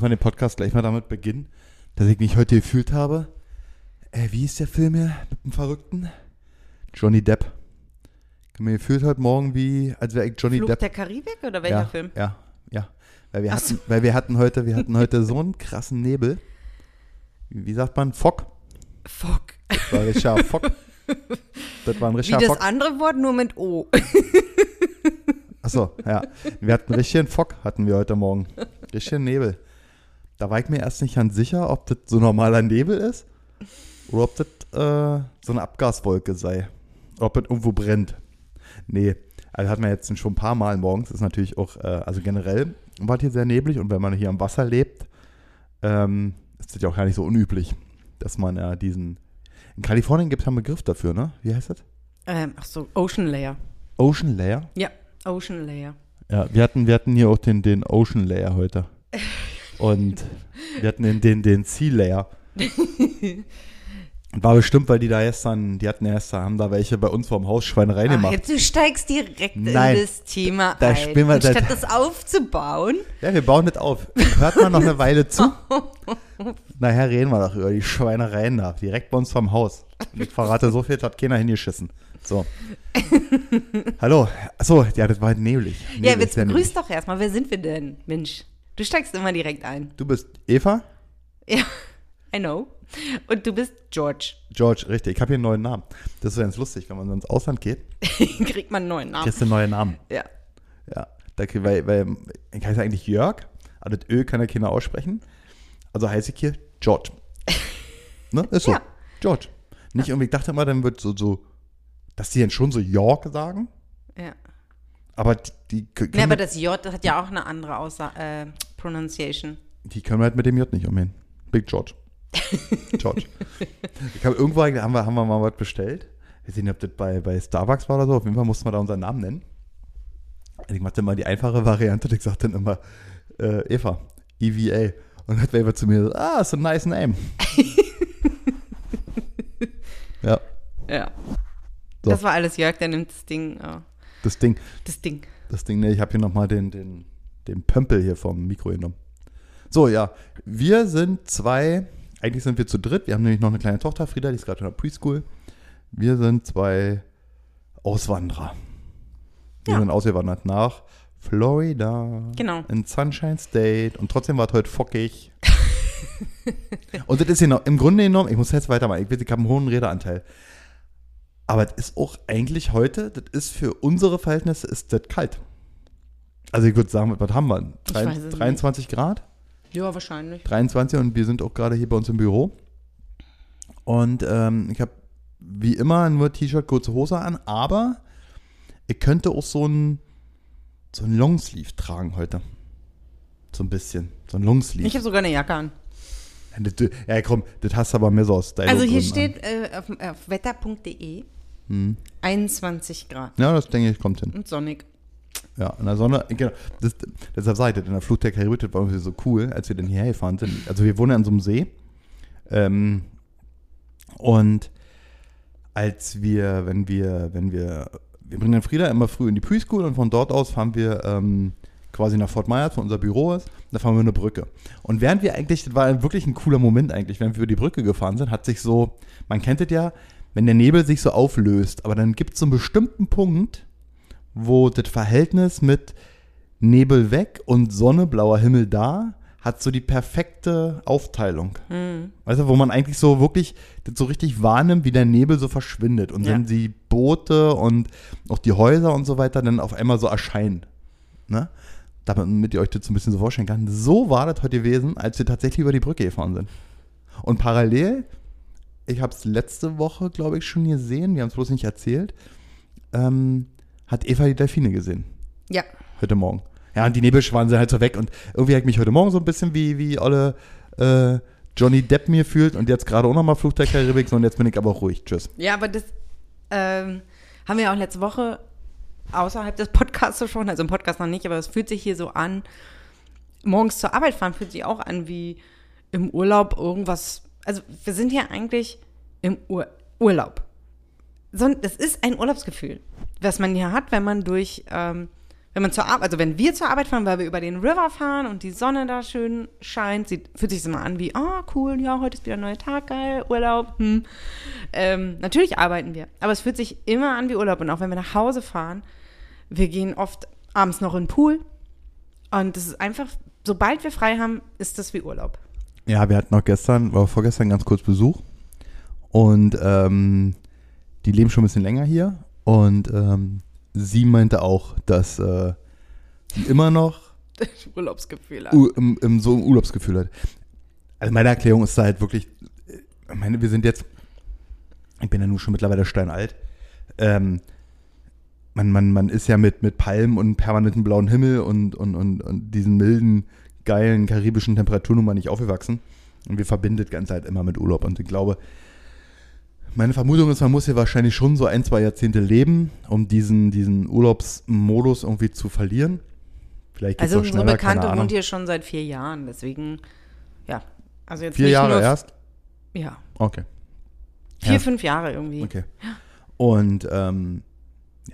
müssen wir den Podcast gleich mal damit beginnen, dass ich mich heute gefühlt habe. Äh, wie ist der Film hier mit dem Verrückten? Johnny Depp. Ich habe mir gefühlt heute Morgen wie, als wäre ich Johnny Flug Depp. der Karibik oder welcher ja, Film? Ja, ja. Weil wir, Ach hatten, weil wir hatten heute, wir hatten heute so einen krassen Nebel. Wie wie sagt man? Fock. Fuck. Das war ein richtiger Fock. Das war ein Wie richtiger das Fock. andere Wort nur mit O. Achso, ja. Wir hatten richtigen Fock, hatten wir heute Morgen. Richtigen Nebel. Da war ich mir erst nicht ganz sicher, ob das so normaler Nebel ist oder ob das äh, so eine Abgaswolke sei. Ob das irgendwo brennt. Nee, also hatten wir jetzt schon ein paar Mal morgens. Ist natürlich auch, äh, also generell war es hier sehr neblig und wenn man hier am Wasser lebt, ähm, ist das ja auch gar nicht so unüblich, dass man ja diesen. In Kalifornien gibt es einen Begriff dafür, ne? Wie heißt das? Ähm, ach so, Ocean Layer. Ocean Layer. Ja, Ocean Layer. Ja, wir hatten, wir hatten hier auch den, den Ocean Layer heute. Und wir hatten den, den, den Sea Layer. War bestimmt, weil die da gestern, die hatten ja gestern, haben da welche bei uns vorm Haus Schweinereien Ach, gemacht. jetzt du steigst direkt Nein. in das Thema Da ein. spielen wir- Anstatt da- das aufzubauen. Ja, wir bauen das auf. Hört mal noch eine Weile zu. Nachher reden wir doch über die Schweinereien da, direkt bei uns vorm Haus. Und ich verrate so viel, das hat keiner hingeschissen. So. Hallo. Achso, ja, das war halt neblig. ja, Neblig, jetzt sehr neblig. begrüß doch erstmal. Wer sind wir denn? Mensch, du steigst immer direkt ein. Du bist Eva? Ja, I know. Und du bist George. George, richtig. Ich habe hier einen neuen Namen. Das ist ganz lustig, wenn man ins Ausland geht, Kriegt man einen neuen Namen. kriegst du einen neuen Namen. Ja. Ja, da, weil, weil ich heiße eigentlich Jörg, aber das Ö kann ja keiner aussprechen. Also heiße ich hier George. Ne? Ist so. Ja. George. Nicht irgendwie, ich dachte immer, dann wird so, so, dass die dann schon so York sagen, ja. aber die, die, Nee, aber das J hat ja auch eine andere Aussa äh, Pronunciation. die können halt mit dem J nicht umgehen. Big George. George. ich habe irgendwo, haben wir, haben wir mal was bestellt. Ich weiß nicht, ob das bei, bei Starbucks war oder so. Auf jeden Fall mussten wir da unseren Namen nennen. Und ich machte immer die einfache Variante und ich sagte dann immer äh, Eva, EVA. Und dann hat wer zu mir gesagt, ah, ist a nice name. ja, Ja. So. Das war alles Jörg, der nimmt das Ding. Oh, das Ding, das Ding. das Ding, ne, ich habe hier nochmal den, den, den Pömpel hier vom Mikro genommen. So, ja, wir sind zwei, eigentlich sind wir zu dritt. Wir haben nämlich noch eine kleine Tochter, Frieda, die ist gerade in der Preschool. Wir sind zwei Auswanderer. Wir Ja. sind ausgewandert nach Florida. Genau. In Sunshine State. Und trotzdem war es heute fockig. und das ist genau, im Grunde genommen, ich muss jetzt weitermachen, ich weiß, ich habe einen hohen Redeanteil. Aber es ist auch eigentlich heute, das ist für unsere Verhältnisse, ist das kalt. Also ich würde sagen, was haben wir? Ich Drei- weiß es nicht. 23 Grad? Ja, wahrscheinlich. 23 und wir sind auch gerade hier bei uns im Büro. Und ähm, ich habe wie immer nur T-Shirt, kurze Hose an, aber ich könnte auch so ein, so ein Longsleeve tragen heute. So ein bisschen. So ein Longsleeve. Ich habe sogar eine Jacke an. Ja, komm, das hast du aber mehr so aus Style. Also hier steht äh, auf, auf wetter.de Hm. 21 Grad. Ja, das denke ich, kommt hin. und sonnig. Ja, in der Sonne, genau, das, deshalb ich das, in der Flut der Karibik, war irgendwie so cool, als wir dann hierher gefahren sind. Also wir wohnen an so einem See. Ähm, und als wir, wenn wir, wenn wir, wir bringen dann Frieda immer früh in die Preschool und von dort aus fahren wir ähm, quasi nach Fort Myers, wo unser Büro ist, da fahren wir eine Brücke. Und während wir eigentlich, das war wirklich ein cooler Moment eigentlich, während wir über die Brücke gefahren sind, hat sich so, man kennt es ja, wenn der Nebel sich so auflöst, aber dann gibt es so einen bestimmten Punkt, wo das Verhältnis mit Nebel weg und Sonne, blauer Himmel da, hat so die perfekte Aufteilung. Hm. Weißt du, wo man eigentlich so wirklich das so richtig wahrnimmt, wie der Nebel so verschwindet und Ja. dann die Boote und auch die Häuser und so weiter dann auf einmal so erscheinen. Ne? Damit ihr euch das so ein bisschen so vorstellen kann. So war das heute gewesen, als wir tatsächlich über die Brücke gefahren sind. Und parallel, ich habe es letzte Woche, glaube ich, schon gesehen, wir haben es bloß nicht erzählt, ähm, hat Eva die Delfine gesehen Ja. heute Morgen. Ja, und die Nebelschwanen sind halt so weg und irgendwie habe ich mich heute Morgen so ein bisschen wie, wie alle äh, Johnny Depp mir fühlt und jetzt gerade auch nochmal Fluch der Karibik, so und jetzt bin ich aber auch ruhig. Tschüss. Ja, aber das ähm, haben wir auch letzte Woche außerhalb des Podcasts schon, also im Podcast noch nicht, aber es fühlt sich hier so an. Morgens zur Arbeit fahren fühlt sich auch an wie im Urlaub irgendwas. Also wir sind hier eigentlich im Ur Urlaub. So, das ist ein Urlaubsgefühl, was man hier hat, wenn man durch ähm, Wenn man zur Arbeit, also wenn wir zur Arbeit fahren, weil wir über den River fahren und die Sonne da schön scheint, sieht, fühlt sich das immer an wie, ah, cool, ja, heute ist wieder ein neuer Tag, geil, Urlaub, hm. Ähm, natürlich arbeiten wir, aber es fühlt sich immer an wie Urlaub. Und auch wenn wir nach Hause fahren, wir gehen oft abends noch in den Pool. Und das ist einfach, sobald wir frei haben, ist das wie Urlaub. Ja, wir hatten auch gestern, war vorgestern ganz kurz Besuch. Und ähm, die leben schon ein bisschen länger hier. Und ähm, sie meinte auch, dass äh, sie immer noch Urlaubsgefühl. U im, im, so ein Urlaubsgefühl hat. Also meine Erklärung ist da halt wirklich, ich meine, wir sind jetzt, ich bin ja nun schon mittlerweile steinalt. Ähm, man, man, man ist ja mit, mit Palmen und permanentem blauen Himmel und, und, und, und diesen milden, geilen karibischen Temperaturen nun mal nicht aufgewachsen. Und wir verbindet ganz halt immer mit Urlaub. Und ich glaube, meine Vermutung ist, man muss hier wahrscheinlich schon so ein, zwei Jahrzehnte leben, um diesen, diesen Urlaubsmodus irgendwie zu verlieren. Vielleicht geht's also unsere Bekannte wohnt hier schon seit vier Jahren, deswegen, ja. Also jetzt vier Jahre nur, erst? Ja. Okay. Vier, erst. fünf Jahre irgendwie. Okay. Und ähm,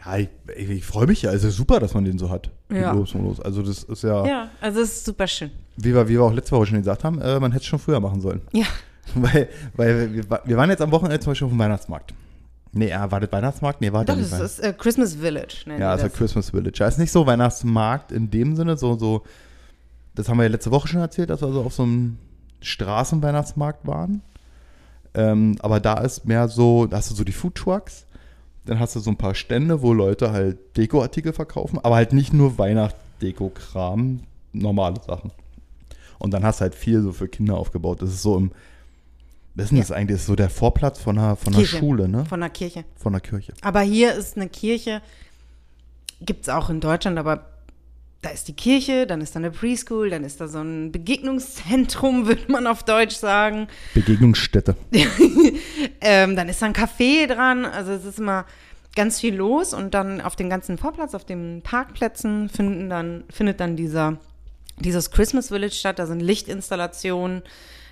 ja, ich, ich freue mich ja. Also super, dass man den so hat. Ja. Los und los. Also das ist ja. Ja, also es ist super schön. Wie wir, wie wir auch letzte Woche schon gesagt haben, äh, man hätte es schon früher machen sollen. Ja. Weil, weil wir, wir waren jetzt am Wochenende zum Beispiel auf dem Weihnachtsmarkt. Nee, ja, war das Weihnachtsmarkt? Nee, war das nicht. Das ist äh, Christmas Village. Ja, also Christmas Village. Ja, ist nicht so Weihnachtsmarkt in dem Sinne, so, so, das haben wir ja letzte Woche schon erzählt, dass wir so auf so einem Straßenweihnachtsmarkt waren. Ähm, aber da ist mehr so, da hast du so die Food Trucks dann hast du so ein paar Stände, wo Leute halt Dekoartikel verkaufen, aber halt nicht nur Weihnachtsdeko-Kram, normale Sachen. Und dann hast du halt viel so für Kinder aufgebaut. Das ist so im, das ist ja. eigentlich? So der Vorplatz von einer, von einer Schule, ne? Von einer Kirche. Von einer Kirche. Aber hier ist eine Kirche, gibt es auch in Deutschland, aber da ist die Kirche, dann ist da eine Preschool, dann ist da so ein Begegnungszentrum, würde man auf Deutsch sagen. Begegnungsstätte. ähm, dann ist da ein Café dran. Also es ist immer ganz viel los und dann auf dem ganzen Vorplatz, auf den Parkplätzen finden dann, findet dann dieser, dieses Christmas Village statt. Da sind Lichtinstallationen,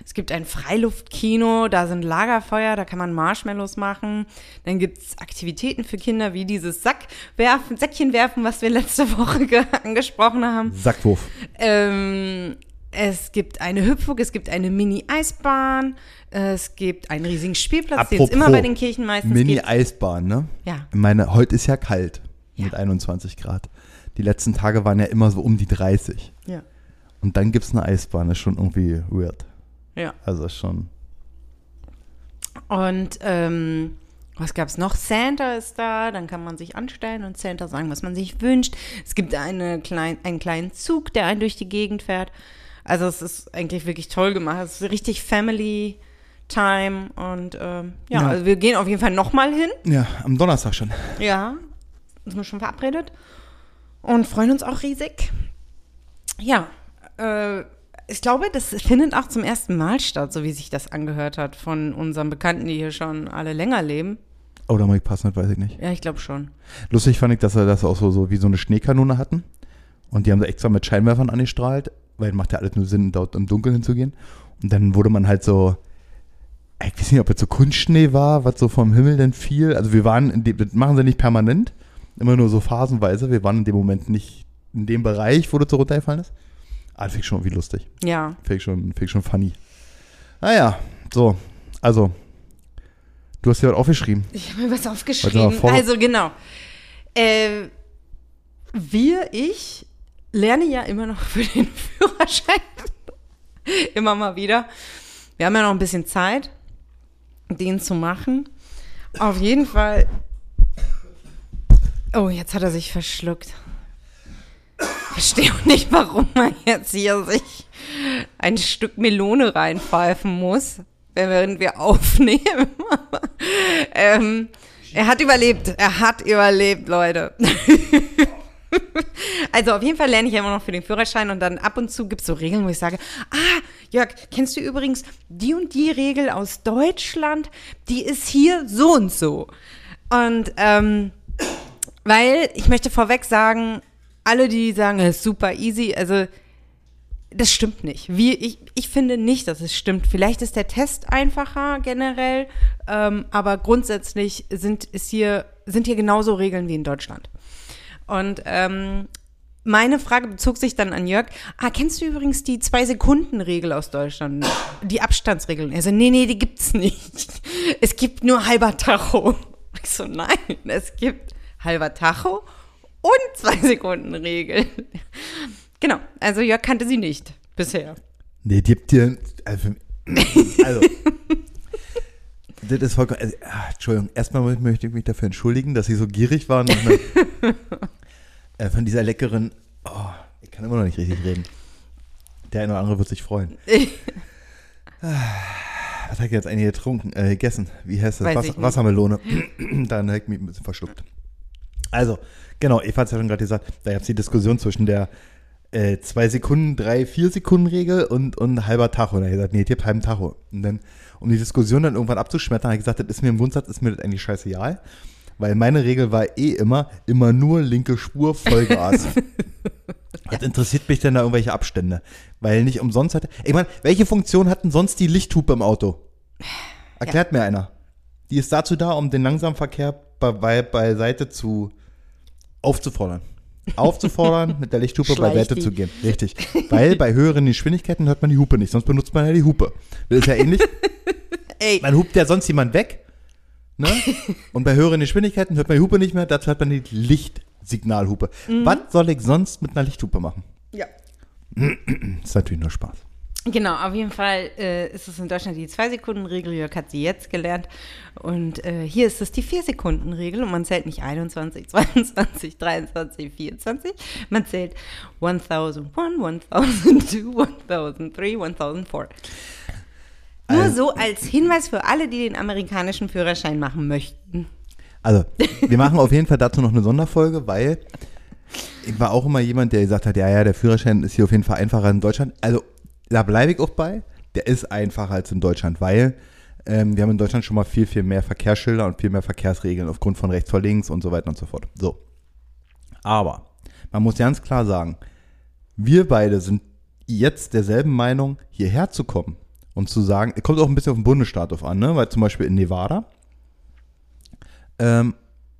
es gibt ein Freiluftkino, da sind Lagerfeuer, da kann man Marshmallows machen. Dann gibt es Aktivitäten für Kinder wie dieses Sack werfen, Säckchen werfen, was wir letzte Woche angesprochen haben. Sackwurf. Ähm, es gibt eine Hüpfburg, es gibt eine Mini-Eisbahn, es gibt einen riesigen Spielplatz, den es immer bei den Kirchen meistens Mini-Eisbahn, ne? Ja. Ich meine, heute ist ja kalt ja. mit 21 Grad. Die letzten Tage waren ja immer so um die 30. Ja. Und dann gibt es eine Eisbahn, das ist schon irgendwie weird. Ja. Also schon. Und ähm, was gab es noch? Santa ist da, dann kann man sich anstellen und Santa sagen, was man sich wünscht. Es gibt eine klein, einen kleinen Zug, der einen durch die Gegend fährt. Also es ist eigentlich wirklich toll gemacht. Es ist richtig Family Time und ähm, ja, ja, also wir gehen auf jeden Fall nochmal hin. Ja, am Donnerstag schon. Ja, sind wir schon verabredet und freuen uns auch riesig. Ja, äh, ich glaube, das findet auch zum ersten Mal statt, so wie sich das angehört hat von unseren Bekannten, die hier schon alle länger leben. Oh, da muss ich passen, weiß ich nicht. Ja, ich glaube schon. Lustig fand ich, dass sie das auch so, so wie so eine Schneekanone hatten. Und die haben sie extra mit Scheinwerfern angestrahlt, weil macht ja alles nur Sinn, dort im Dunkeln hinzugehen. Und dann wurde man halt so, ich weiß nicht, ob jetzt so Kunstschnee war, was so vom Himmel denn fiel. Also wir waren, dem, das machen sie nicht permanent, immer nur so phasenweise. Wir waren in dem Moment nicht in dem Bereich, wo das so runtergefallen ist. Ah, finde ich schon irgendwie lustig. Ja. Finde ich, schon, find ich schon funny. Naja, so. Also, du hast ja was aufgeschrieben. Ich habe mir was aufgeschrieben. Also, genau. Äh, wir, ich, lerne ja immer noch für den Führerschein. immer mal wieder. Wir haben ja noch ein bisschen Zeit, den zu machen. Auf jeden Fall. Oh, jetzt hat er sich verschluckt verstehe auch nicht, warum man jetzt hier sich ein Stück Melone reinpfeifen muss, während wir aufnehmen. ähm, er hat überlebt. Er hat überlebt, Leute. also auf jeden Fall lerne ich immer noch für den Führerschein und dann ab und zu gibt es so Regeln, wo ich sage, ah, Jörg, kennst du übrigens die und die Regel aus Deutschland? Die ist hier so und so. Und ähm, weil ich möchte vorweg sagen, alle, die sagen, es ist super easy, also das stimmt nicht. Wie, ich, ich finde nicht, dass es stimmt. Vielleicht ist der Test einfacher generell, ähm, aber grundsätzlich sind, ist hier, sind hier genauso Regeln wie in Deutschland. Und ähm, meine Frage bezog sich dann an Jörg. Ah, kennst du übrigens die Zwei-Sekunden-Regel aus Deutschland? Die Abstandsregeln. Er so, nee, nee, die gibt's nicht. Es gibt nur halber Tacho. Ich so, nein, es gibt halber Tacho und Zwei-Sekunden-Regel. Genau, also Jörg kannte sie nicht bisher. Nee, die habt ihr. Also, also das ist vollkommen. Also, ah, Entschuldigung, erstmal möchte ich mich dafür entschuldigen, dass Sie so gierig waren. nach einer- äh, von dieser leckeren. Oh, ich kann immer noch nicht richtig reden. Der eine oder andere wird sich freuen. Was habe ich jetzt eigentlich getrunken? Äh, gegessen. Wie heißt das? Wasser, ich. Wassermelone. Dann habe ich mich ein bisschen verschluckt. Also, genau, Eva hat es ja schon gerade gesagt, da gab es die Diskussion zwischen der äh, zwei Sekunden, drei, vier Sekunden Regel und, und halber Tacho. Und da habe ich gesagt, nee, ich hab halben Tacho. Und dann, um die Diskussion dann irgendwann abzuschmettern, habe ich gesagt, das ist mir im Grundsatz, ist mir das eigentlich scheißegal. Weil meine Regel war eh immer, immer nur linke Spur, Vollgas. Was interessiert mich denn da irgendwelche Abstände? Weil nicht umsonst hat. Ich meine, welche Funktion hat denn sonst die Lichthupe im Auto? Erklärt mir einer. Die ist dazu da, um den Langsamverkehr bei, bei, beiseite zu aufzufordern. Aufzufordern, mit der Lichthupe beiseite die. zu gehen. Richtig. Weil bei höheren Geschwindigkeiten hört man die Hupe nicht, sonst benutzt man ja die Hupe. Das ist ja ähnlich. Ey, Man hupt ja sonst jemand weg. Ne? Und bei höheren Geschwindigkeiten hört man die Hupe nicht mehr, dazu hört man die Lichtsignalhupe. Mhm. Was soll ich sonst mit einer Lichthupe machen? ja. Das ist natürlich nur Spaß. Genau, auf jeden Fall äh, ist es in Deutschland die Zwei-Sekunden-Regel. Jörg hat sie jetzt gelernt. Und äh, hier ist es die Vier-Sekunden-Regel. Und man zählt nicht 21, 22, 23, 24. Man zählt 1001, 1002, 1003, 1004. Nur Also- so als Hinweis für alle, die den amerikanischen Führerschein machen möchten. Also, wir machen auf jeden Fall dazu noch eine Sonderfolge, weil ich war auch immer jemand, der gesagt hat, ja, ja, der Führerschein ist hier auf jeden Fall einfacher in Deutschland. Also, da bleibe ich auch bei. Der ist einfacher als in Deutschland, weil ähm, wir haben in Deutschland schon mal viel, viel mehr Verkehrsschilder und viel mehr Verkehrsregeln aufgrund von rechts vor links und so weiter und so fort. So. Aber man muss ganz klar sagen, wir beide sind jetzt derselben Meinung, hierher zu kommen und zu sagen, kommt auch ein bisschen auf den Bundesstaat auf an, ne? weil zum Beispiel in Nevada ähm,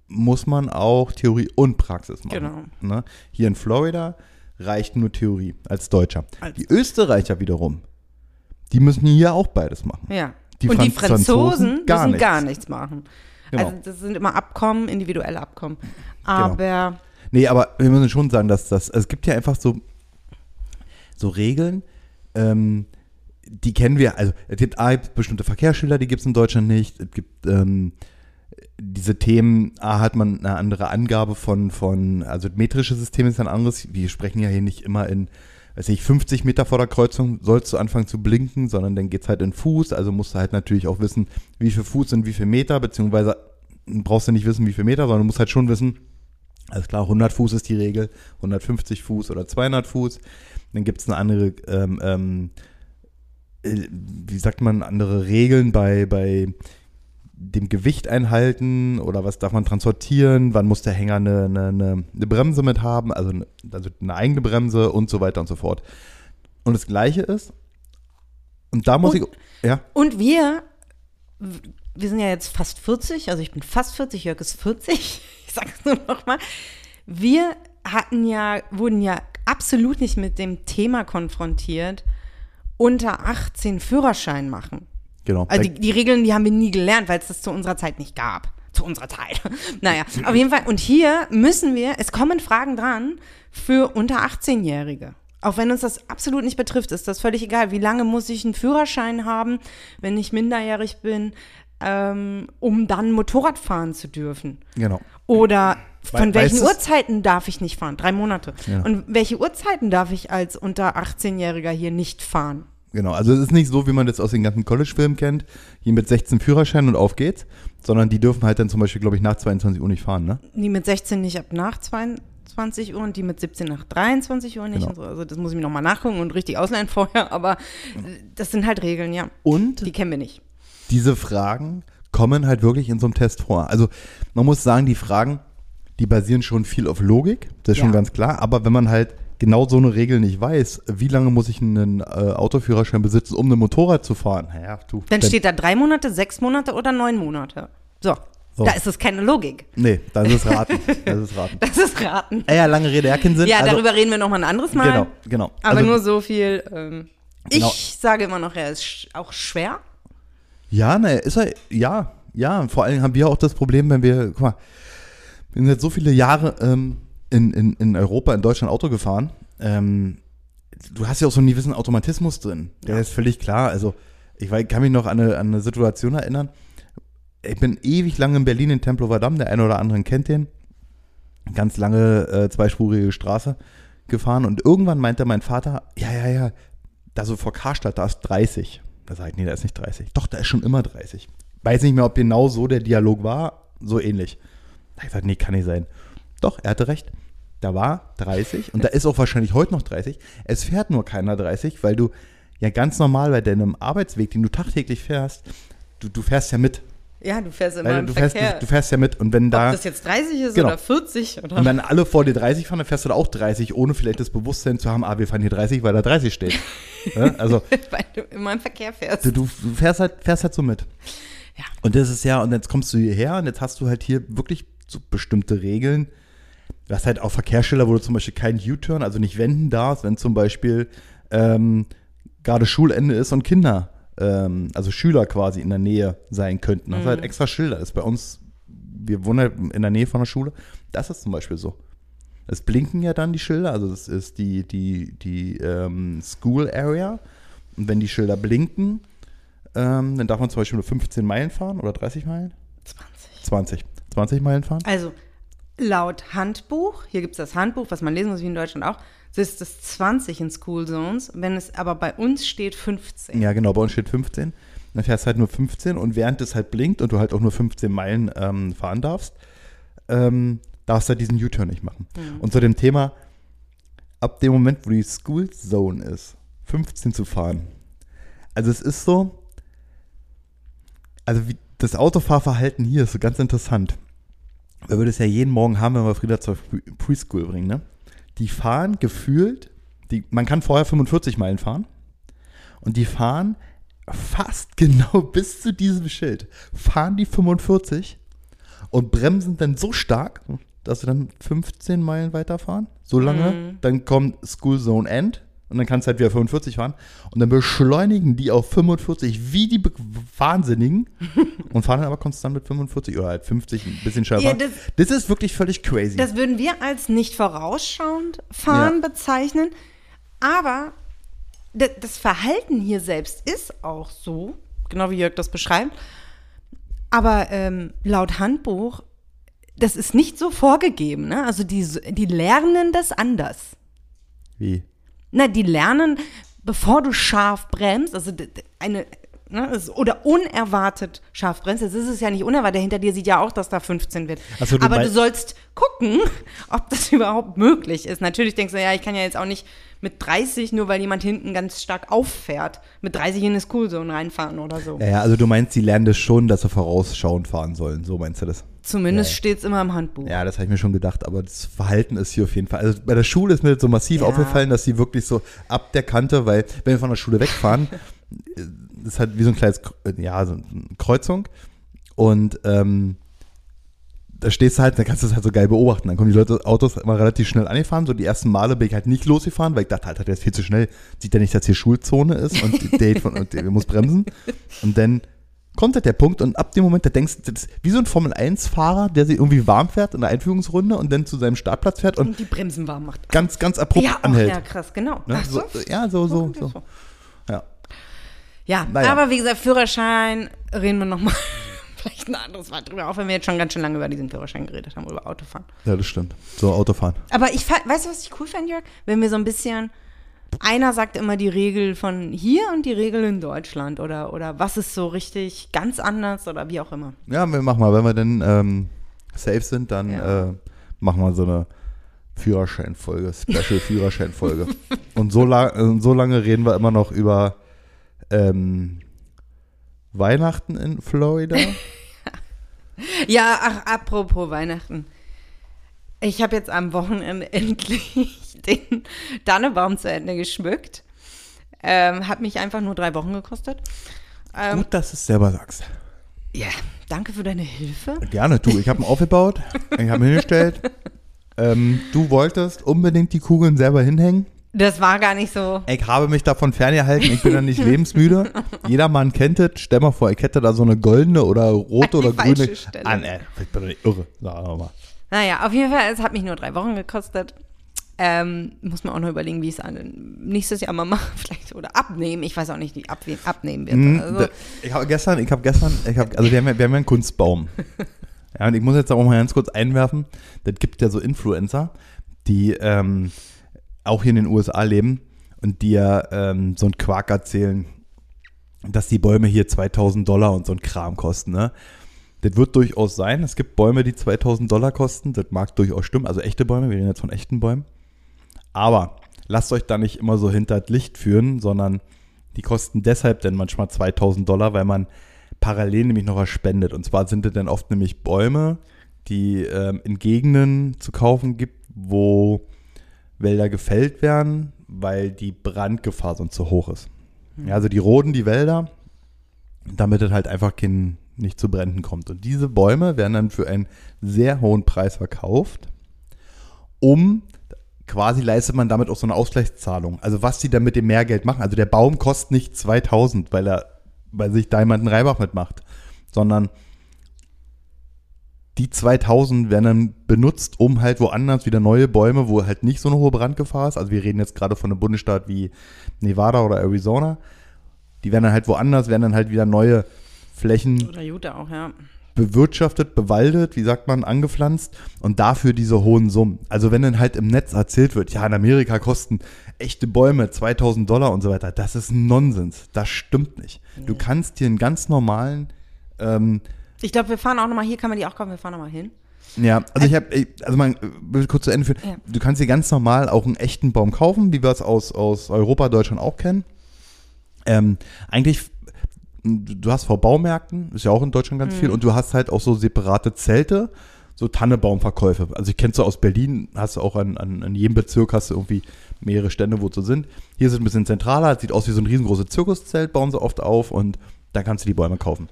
muss man auch Theorie und Praxis machen. Ne? Hier in Florida reicht nur Theorie als Deutscher. Als- die Österreicher wiederum, die müssen hier auch beides machen. Ja. Die Und die Franz- Franzosen Franzosen gar müssen nichts. gar nichts machen. Genau. Also das sind immer Abkommen, individuelle Abkommen. Aber Nee, aber wir müssen schon sagen, dass das, also es gibt ja einfach so, so Regeln, ähm, die kennen wir, also es gibt A, bestimmte Verkehrsschilder, die gibt es in Deutschland nicht, es gibt ähm, diese Themen, A, hat man eine andere Angabe von, von, also metrische System ist ein anderes, wir sprechen ja hier nicht immer in, weiß ich, 50 Meter vor der Kreuzung. Sollst du anfangen zu blinken, sondern dann geht's halt in Fuß, also musst du halt natürlich auch wissen, wie viel Fuß sind wie viel Meter, beziehungsweise brauchst du nicht wissen, wie viel Meter, sondern du musst halt schon wissen, alles klar, 100 Fuß ist die Regel, 150 Fuß oder 200 Fuß. Dann gibt es eine andere, ähm, ähm, äh, wie sagt man, andere Regeln bei, bei dem Gewicht einhalten oder was darf man transportieren, wann muss der Hänger eine, eine, eine, Bremse mit haben, also eine, also eine eigene Bremse und so weiter und so fort. Und das Gleiche ist, und da muss Und- ich, ja, Und wir, wir sind ja jetzt fast 40, also ich bin fast 40, Jörg ist 40. Ich sage es nur nochmal. Wir hatten ja, wurden ja absolut nicht mit dem Thema konfrontiert, unter 18 Führerschein machen. Genau. Also die, die Regeln, die haben wir nie gelernt, weil es das zu unserer Zeit nicht gab. Zu unserer Zeit. naja, auf jeden Fall. Und hier müssen wir, es kommen Fragen dran für unter 18-Jährige. Auch wenn uns das absolut nicht betrifft, ist das völlig egal. Wie lange muss ich einen Führerschein haben, wenn ich minderjährig bin, ähm, um dann Motorrad fahren zu dürfen? genau. Oder von We- welchen? Uhrzeiten darf ich nicht fahren? Drei Monate. Ja. Und welche Uhrzeiten darf ich als unter 18-Jähriger hier nicht fahren? Genau, also es ist nicht so, wie man das aus den ganzen College-Filmen kennt, hier mit 16 Führerschein und auf geht's, sondern die dürfen halt dann zum Beispiel, glaube ich, nach 22 Uhr nicht fahren, ne? Die mit 16 nicht ab nach 22 Uhr und die mit 17 nach 23 Uhr nicht. Genau. So. Also das muss ich mir nochmal nachgucken und richtig ausleihen vorher. Aber das sind halt Regeln, ja. Und Die kennen wir nicht. diese Fragen kommen halt wirklich in so einem Test vor. Also man muss sagen, die Fragen, die basieren schon viel auf Logik, das ist schon Ja. ganz klar, aber wenn man halt genau so eine Regel nicht weiß, wie lange muss ich einen äh, Autoführerschein besitzen, um ein Motorrad zu fahren? Ja, du, Dann steht da drei Monate, sechs Monate oder neun Monate. So. So. Da ist es keine Logik. Nee, das ist Raten. Das ist Raten. Das ist Raten. Ah ja, lange Rede, ja, keinen Sinn. Ja, also, darüber reden wir noch mal ein anderes Mal. Genau, genau. Aber Also- nur so viel. Ähm, Genau. Ich sage immer noch, er ist auch schwer. Ja, ne, ist er, ja, ja. Vor allem haben wir auch das Problem, wenn wir, guck mal, wir sind jetzt so viele Jahre ähm, in, in, in Europa, in Deutschland Auto gefahren. Ähm, du hast ja auch so einen gewissen Automatismus drin. Der ist völlig klar. Also, ich weiß, kann mich noch an eine, an eine Situation erinnern. Ich bin ewig lange in Berlin in Tempelhofer Damm, der eine oder andere kennt den. Ganz lange äh, zweispurige Straße gefahren und irgendwann meinte mein Vater, ja, ja, ja, da so vor Karstadt, da ist 30. Da sage ich, nee, da ist nicht 30. Doch, da ist schon immer 30. Weiß nicht mehr, ob genau so der Dialog war, so ähnlich. Da habe ich gesagt, nee, kann nicht sein. Doch, er hatte recht. Da war 30 und da ist auch wahrscheinlich heute noch 30. Es fährt nur keiner 30, weil du ja ganz normal bei deinem Arbeitsweg, den du tagtäglich fährst, du, du fährst ja mit. Ja, du fährst immer du, fährst, du, du fährst ja mit und wenn da. Ob das jetzt 30 ist Genau. oder 40 oder Und wenn alle vor dir 30 fahren, dann fährst du da auch 30, ohne vielleicht das Bewusstsein zu haben, ah, wir fahren hier 30, weil da 30 steht. ja, also weil du immer im Verkehr fährst. du, du fährst, halt, fährst halt so mit. Ja. Und das ist ja, und jetzt kommst du hierher und jetzt hast du halt hier wirklich so bestimmte Regeln. Du hast halt auch Verkehrsschilder, wo du zum Beispiel keinen U-Turn, also nicht wenden darfst, wenn zum Beispiel ähm, gerade Schulende ist und Kinder, ähm, also Schüler quasi in der Nähe sein könnten. Das ist halt extra Schilder. Das ist bei uns, wir wohnen halt in der Nähe von der Schule. Das ist zum Beispiel so. Es blinken ja dann die Schilder, also das ist die, die, die ähm, School Area. Und wenn die Schilder blinken, ähm, dann darf man zum Beispiel nur 15 Meilen fahren oder 30 Meilen? 20. 20. 20 Meilen fahren? Also, laut Handbuch, hier gibt es das Handbuch, was man lesen muss, wie in Deutschland auch, ist es 20 in School Zones, wenn es aber bei uns steht 15. Ja, genau, bei uns steht 15. Dann fährst du halt nur 15 und während es halt blinkt und du halt auch nur 15 Meilen ähm, fahren darfst, ähm, darfst du halt diesen U-Turn nicht machen. Und zu dem Thema, ab dem Moment, wo die School Zone ist, 15 zu fahren. Also es ist so, also wie, das Autofahrverhalten hier ist so ganz interessant. Wir würden es ja jeden Morgen haben, wenn wir Frieda zur Pre- Preschool bringen, ne? Die fahren gefühlt, die, man kann vorher 45 Meilen fahren und die fahren fast genau bis zu diesem Schild, fahren die 45 und bremsen dann so stark, dass sie dann 15 Meilen weiterfahren. So lange, dann kommt School Zone End und dann kannst du halt wieder 45 fahren und dann beschleunigen die auf 45 wie die Be Wahnsinnigen und fahren dann aber konstant mit 45 oder halt 50 ein bisschen schneller. Ja, das- das ist wirklich völlig crazy. Das würden wir als nicht vorausschauend fahren Ja. bezeichnen. Aber das Verhalten hier selbst ist auch so, genau wie Jörg das beschreibt. Aber ähm, laut Handbuch, das ist nicht so vorgegeben. Ne? Also die, die lernen das anders. wie? Na, die lernen, bevor du scharf bremst, also eine, ne, oder unerwartet scharf bremst, das ist es ja nicht unerwartet, hinter dir sieht ja auch, dass da 15 wird. So, du Aber du sollst gucken, ob das überhaupt möglich ist. Natürlich denkst du, ja, ich kann ja jetzt auch nicht mit 30, nur weil jemand hinten ganz stark auffährt, mit 30 in eine Schoolzone reinfahren oder so. Ja, ja, also du meinst, sie lernen das schon, dass sie vorausschauend fahren sollen. So meinst du das? Zumindest Ja, steht es immer im Handbuch. Ja, das habe ich mir schon gedacht, aber das Verhalten ist hier auf jeden Fall. Also bei der Schule ist mir das so massiv Ja. aufgefallen, dass sie wirklich so ab der Kante, weil wenn wir von der Schule wegfahren, äh, ist halt wie so ein kleines, K- ja, so eine Kreuzung und ähm, da stehst du halt, da kannst du es halt so geil beobachten. Dann kommen die Leute, Autos immer relativ schnell angefahren. So die ersten Male bin ich halt nicht losgefahren, weil ich dachte, Alter, der ist viel zu schnell. Sieht der nicht, dass hier Schulzone ist und der, von, und der muss bremsen. Und dann kommt halt der Punkt und ab dem Moment, da denkst du, wie so ein Formel-1-Fahrer, der sich irgendwie warm fährt in der Einführungsrunde und dann zu seinem Startplatz fährt und Und die Bremsen warm macht. ganz, ganz abrupt ja, anhält. ja, krass, genau. Ne? Ach so. so, ja, so, so, so. vor. Ja. Ja, Naja. aber wie gesagt, Führerschein, reden wir nochmal vielleicht ein anderes Mal drüber, auch wenn wir jetzt schon ganz schön lange über diesen Führerschein geredet haben, über Autofahren. ja, das stimmt. So, Autofahren. Aber ich, weißt du, was ich cool fände, Jörg? Wenn wir so ein bisschen, einer sagt immer die Regel von hier und die Regel in Deutschland oder, oder was ist so richtig ganz anders oder wie auch immer. Ja, wir machen mal, wenn wir dann ähm, safe sind, dann Ja. äh, machen wir so eine Führerscheinfolge, Special-Führerscheinfolge. und so, lang, so lange reden wir immer noch über ähm, Weihnachten in Florida. Ja, ach, apropos Weihnachten. Ich habe jetzt am Wochenende endlich den Dannebaum zu Ende geschmückt. Ähm, hat mich einfach nur drei Wochen gekostet. Ähm, Gut, dass du es selber sagst. Ja, Danke für deine Hilfe. Gerne, du. Ich habe ihn aufgebaut, ich habe ihn hingestellt. Ähm, du wolltest unbedingt die Kugeln selber hinhängen. Das war gar nicht so. Ich habe mich davon ferngehalten, ich bin dann nicht lebensmüde. Jeder Mann kennt es. Stell mal vor, ich hätte da so eine goldene oder rote oder grüne. Stelle. Ah, ne, ich bin doch nicht irre. Sag mal. Naja, auf jeden Fall, es hat mich nur drei Wochen gekostet. Ähm, muss man auch noch überlegen, wie ich es nächstes Jahr mal mache, vielleicht oder abnehmen. Ich weiß auch nicht, wie abwe- abnehmen wird. Mhm, Also, Ich habe gestern, ich habe gestern, ich habe, also wir haben, ja, wir haben ja einen Kunstbaum. Ja, und ich muss jetzt auch mal ganz kurz einwerfen, das gibt ja so Influencer, die ähm, auch hier in den USA leben und die ja ähm, so einen Quark erzählen, dass die Bäume hier 2000 Dollar und so ein Kram kosten, ne? Das wird durchaus sein. Es gibt Bäume, die 2000 Dollar kosten. Das mag durchaus stimmen. Also echte Bäume. Wir reden jetzt von echten Bäumen. Aber lasst euch da nicht immer so hinter das Licht führen, sondern die kosten deshalb denn manchmal 2000 Dollar, weil man parallel nämlich noch was spendet. Und zwar sind das dann oft nämlich Bäume, die ähm, in Gegenden zu kaufen gibt, wo Wälder gefällt werden, weil die Brandgefahr sonst so hoch ist. Ja, also die roden die Wälder, damit es halt einfach kein, nicht zu Bränden kommt. Und diese Bäume werden dann für einen sehr hohen Preis verkauft, um quasi leistet man damit auch so eine Ausgleichszahlung. Also was sie dann mit dem Mehrgeld machen. Also der Baum kostet nicht 2000, weil er, weil sich da jemand einen Reibach mitmacht, sondern die 2000 werden dann benutzt, um halt woanders wieder neue Bäume, wo halt nicht so eine hohe Brandgefahr ist. Also wir reden jetzt gerade von einem Bundesstaat wie Nevada oder Arizona. Die werden dann halt woanders, werden dann halt wieder neue Flächen oder Jute auch, ja. Bewirtschaftet, bewaldet, wie sagt man, angepflanzt und dafür diese hohen Summen. Also wenn dann halt im Netz erzählt wird, ja, in Amerika kosten echte Bäume 2000 Dollar und so weiter, das ist Nonsens. Das stimmt nicht. Du kannst dir einen ganz normalen, ähm, Ich glaube, wir fahren auch nochmal, hier kann man die auch kaufen, wir fahren nochmal hin. ja, also ich habe, also man, will kurz zu Ende führen, Ja. du kannst dir ganz normal auch einen echten Baum kaufen, wie wir es aus, aus Europa, Deutschland auch kennen. Ähm, eigentlich, du hast vor Baumärkten, ist ja auch in Deutschland ganz viel, und du hast halt auch so separate Zelte, so Tannebaumverkäufe. Also ich kenn's so aus Berlin, hast du auch an, an, an jedem Bezirk hast du irgendwie mehrere Stände, wo sie sind. Hier ist es ein bisschen zentraler, es sieht aus wie so ein riesengroßes Zirkuszelt, bauen sie oft auf und da kannst du die Bäume kaufen.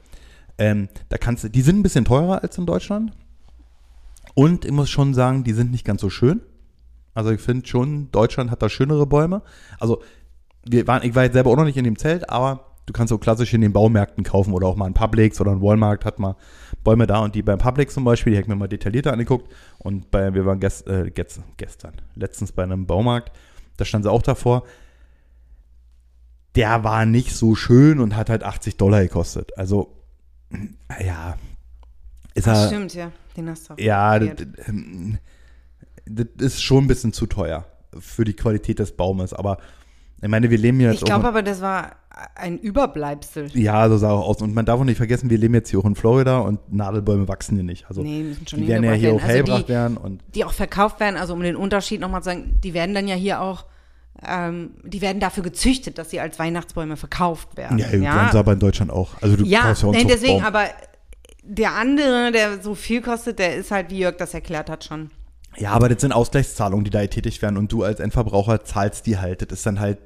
Ähm, da kannst du, die sind ein bisschen teurer als in Deutschland. Und ich muss schon sagen, die sind nicht ganz so schön. Also ich finde schon, Deutschland hat da schönere Bäume. Also wir waren, ich war jetzt selber auch noch nicht in dem Zelt, aber du kannst so klassisch in den Baumärkten kaufen oder auch mal ein Publix oder ein Walmart hat mal Bäume da und die beim Publix zum Beispiel, die habe ich mir mal detaillierter angeguckt und bei, wir waren gest, äh, gest, gestern, letztens bei einem Baumarkt, da stand sie auch davor, der war nicht so schön und hat halt 80 Dollar gekostet. Also, ja, ist Ach, er, stimmt, ja. Den hast du auch ja, das, ähm, das ist schon ein bisschen zu teuer für die Qualität des Baumes. Aber ich meine, wir leben jetzt Ich glaube aber, das war ein Überbleibsel. Ja, so sah auch aus. Und man darf auch nicht vergessen, wir leben jetzt hier auch in Florida und Nadelbäume wachsen hier nicht. Also Nee, müssen schon die werden ja hier auch. Also hellgebracht die- werden. Und die auch verkauft werden, also um den Unterschied nochmal zu sagen, die werden dann ja hier auch, ähm, die werden dafür gezüchtet, dass sie als Weihnachtsbäume verkauft werden. ja, ja. sie aber in Deutschland auch. Also du ja, kaufst ja nee, deswegen, Baum. aber der andere, der so viel kostet, der ist halt, wie Jörg das erklärt hat, schon. Ja, aber das sind Ausgleichszahlungen, die da tätig werden und du als Endverbraucher zahlst die halt. Das ist dann halt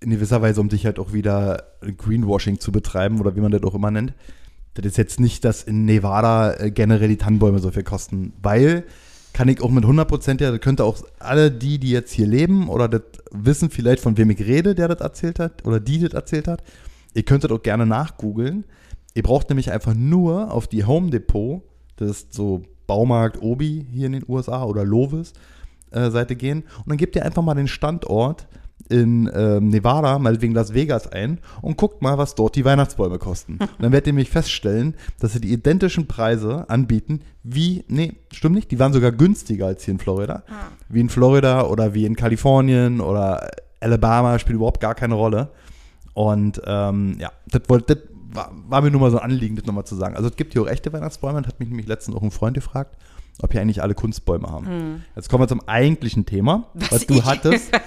in gewisser Weise, um dich halt auch wieder Greenwashing zu betreiben oder wie man das auch immer nennt. Das ist jetzt nicht, dass in Nevada äh, generell die Tannenbäume so viel kosten, weil kann ich auch mit 100% ja, das könnte auch alle die, die jetzt hier leben oder das wissen vielleicht, von wem ich rede, der das erzählt hat oder die das erzählt hat. Ihr könntet auch gerne nachgoogeln. Ihr braucht nämlich einfach nur auf die Home Depot, das ist so Baumarkt Obi hier in den USA oder Lovis äh, Seite gehen und dann gebt ihr einfach mal den Standort in ähm, Nevada, meinetwegen Las Vegas ein und guckt mal, was dort die Weihnachtsbäume kosten. Und dann werdet ihr nämlich feststellen, dass sie die identischen Preise anbieten wie, nee, stimmt nicht, die waren sogar günstiger als hier in Florida. Wie in Florida oder wie in Kalifornien oder Alabama, spielt überhaupt gar keine Rolle. Und ähm, ja, das, wollte, das war, war mir nur mal so ein Anliegen, das nochmal zu sagen. Also es gibt hier auch echte Weihnachtsbäume, das hat mich nämlich letztens auch ein Freund gefragt, ob hier eigentlich alle Kunstbäume haben. Jetzt kommen wir zum eigentlichen Thema, was, Was du hattest.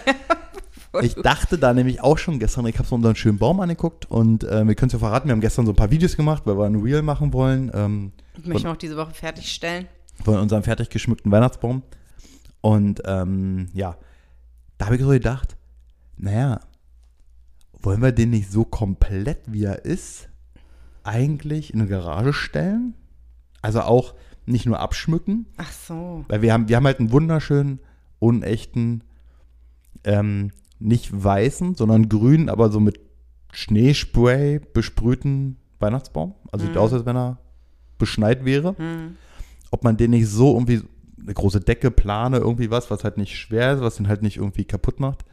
Ich dachte da nämlich auch schon gestern, ich habe so unseren schönen Baum angeguckt und äh, wir können es ja verraten, wir haben gestern so ein paar Videos gemacht, weil wir ein Reel machen wollen, ähm, Ich möchte noch diese Woche fertigstellen. von unserem fertig geschmückten Weihnachtsbaum. Und ähm, ja, da habe ich so gedacht, naja, wollen wir den nicht so komplett, wie er ist, eigentlich in eine Garage stellen? Also auch nicht nur abschmücken, Ach so. weil wir haben, wir haben halt einen wunderschönen, unechten, ähm, nicht weißen, sondern grünen, aber so mit Schneespray besprühten Weihnachtsbaum. Also sieht aus, als wenn er beschneit wäre. Ob man den nicht so irgendwie eine große Decke, Plane, irgendwie was, was halt nicht schwer ist, was den halt nicht irgendwie kaputt macht,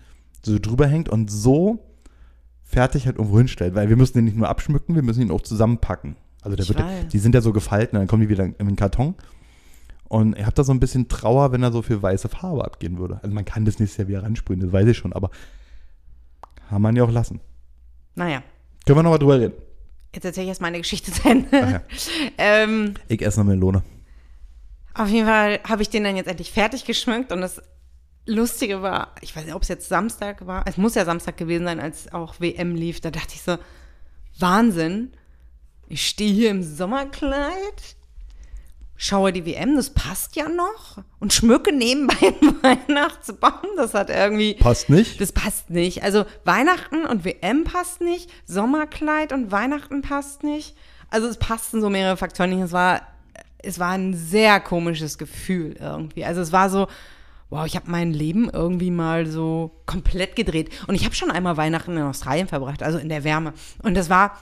so drüber hängt und so fertig halt irgendwo hinstellt. Weil wir müssen den nicht nur abschmücken, wir müssen ihn auch zusammenpacken. Also der Ich wird, weiß. die sind ja so gefalten, dann kommen die wieder in den Karton. Und ich habe da so ein bisschen Trauer, wenn er so viel weiße Farbe abgehen würde. Also man kann das nächstes Jahr wieder ransprühen, das weiß ich schon, aber kann man ja auch lassen. Naja, Können wir nochmal drüber reden. jetzt erzähle ich erst meine Geschichte zu Ende. Ja. ähm, Ich esse eine Melone. Auf jeden Fall habe ich den dann jetzt endlich fertig geschmückt und das Lustige war, ich weiß nicht, ob es jetzt Samstag war, es muss ja Samstag gewesen sein, als auch WM lief, da dachte ich so, Wahnsinn, ich stehe hier im Sommerkleid, schaue die WM, das passt ja noch und schmücke nebenbei einen Weihnachtsbaum, das hat irgendwie, Passt nicht? das passt nicht. Also Weihnachten und WM passt nicht, Sommerkleid und Weihnachten passt nicht. Also es passten so mehrere Faktoren nicht. Es war, es war ein sehr komisches Gefühl irgendwie. Also es war so, wow, ich habe mein Leben irgendwie mal so komplett gedreht. Und ich habe schon einmal Weihnachten in Australien verbracht, also in der Wärme. Und das war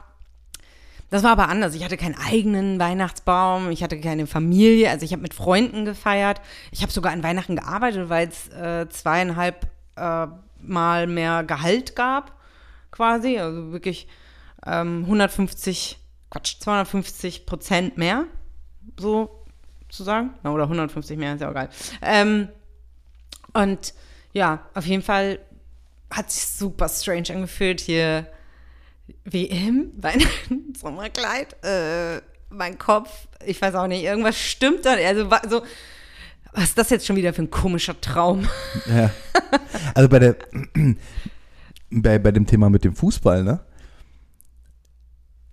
das war aber anders. Ich hatte keinen eigenen Weihnachtsbaum, ich hatte keine Familie, also ich habe mit Freunden gefeiert. Ich habe sogar an Weihnachten gearbeitet, weil es äh, zweieinhalb äh, Mal mehr Gehalt gab, quasi. Also wirklich ähm, 150, Quatsch, 250 Prozent mehr, so zu sagen. Oder 150 mehr, ist ja auch egal. Ähm, und ja, auf jeden Fall hat sich super strange angefühlt hier WM, Weihnachten, Sommerkleid, äh, mein Kopf, ich weiß auch nicht, irgendwas stimmt da. Also, so, was ist das jetzt schon wieder für ein komischer Traum? Ja. Also bei der bei, bei dem Thema mit dem Fußball, ne?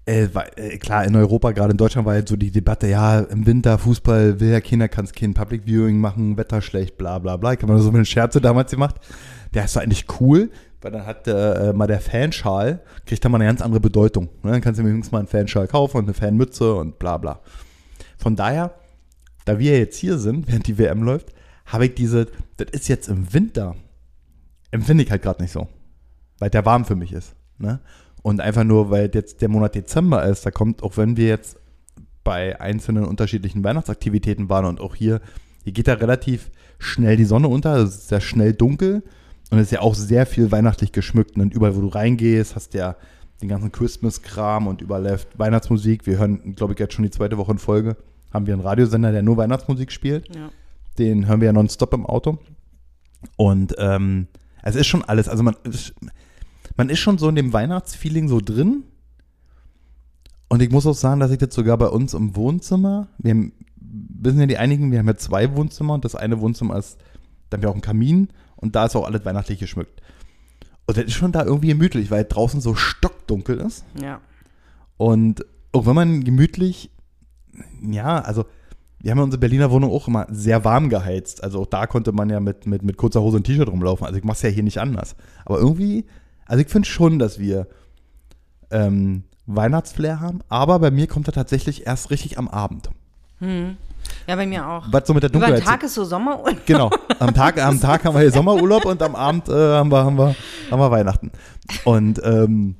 Äh, war, äh, klar, in Europa, gerade in Deutschland war jetzt so die Debatte, ja, im Winter Fußball will ja Kinder, kann es kein Public Viewing machen, Wetter schlecht, bla bla bla. Ich habe mal so eine Scherze damals gemacht. Der ist eigentlich cool, weil dann hat äh, mal der Fanschal, kriegt dann mal eine ganz andere Bedeutung. Ne? Dann kannst du übrigens mal einen Fanschal kaufen und eine Fanmütze und bla bla. Von daher, da wir jetzt hier sind, während die WM läuft, habe ich diese, das ist jetzt im Winter, empfinde ich halt gerade nicht so. Weil der warm für mich ist. Ne? Und einfach nur, weil jetzt der Monat Dezember ist, da kommt, auch wenn wir jetzt bei einzelnen unterschiedlichen Weihnachtsaktivitäten waren und auch hier, hier geht da relativ schnell die Sonne unter, es ist sehr schnell dunkel und es ist ja auch sehr viel weihnachtlich geschmückt. Und überall, wo du reingehst, hast du ja den ganzen Christmas-Kram und überall läuft Weihnachtsmusik. Wir hören, glaube ich, jetzt schon die zweite Woche in Folge, haben wir einen Radiosender, der nur Weihnachtsmusik spielt. Ja. Den hören wir ja nonstop im Auto. Und ähm, es ist schon alles, also man ist, man ist schon so in dem Weihnachtsfeeling so drin. Und ich muss auch sagen, dass ich jetzt sogar bei uns im Wohnzimmer, wir haben, wissen ja die einigen, wir haben ja zwei Wohnzimmer und das eine Wohnzimmer ist, da haben wir auch einen Kamin und da ist auch alles weihnachtlich geschmückt. Und das ist schon da irgendwie gemütlich, weil draußen so stockdunkel ist. Ja. Und auch wenn man gemütlich, ja, also wir haben ja unsere Berliner Wohnung auch immer sehr warm geheizt. Also auch da konnte man ja mit, mit, mit kurzer Hose und T-Shirt rumlaufen. Also ich mache es ja hier nicht anders. Aber irgendwie, also ich finde schon, dass wir ähm, Weihnachtsflair haben. Aber bei mir kommt er tatsächlich erst richtig am Abend. Ja, bei mir auch. Was so mit der Über den Dunkelheit. Tag ist so Sommerurlaub. Genau. Am Tag, am Tag haben wir hier Sommerurlaub und am Abend äh, haben, wir, haben, wir, haben wir Weihnachten. Und ähm,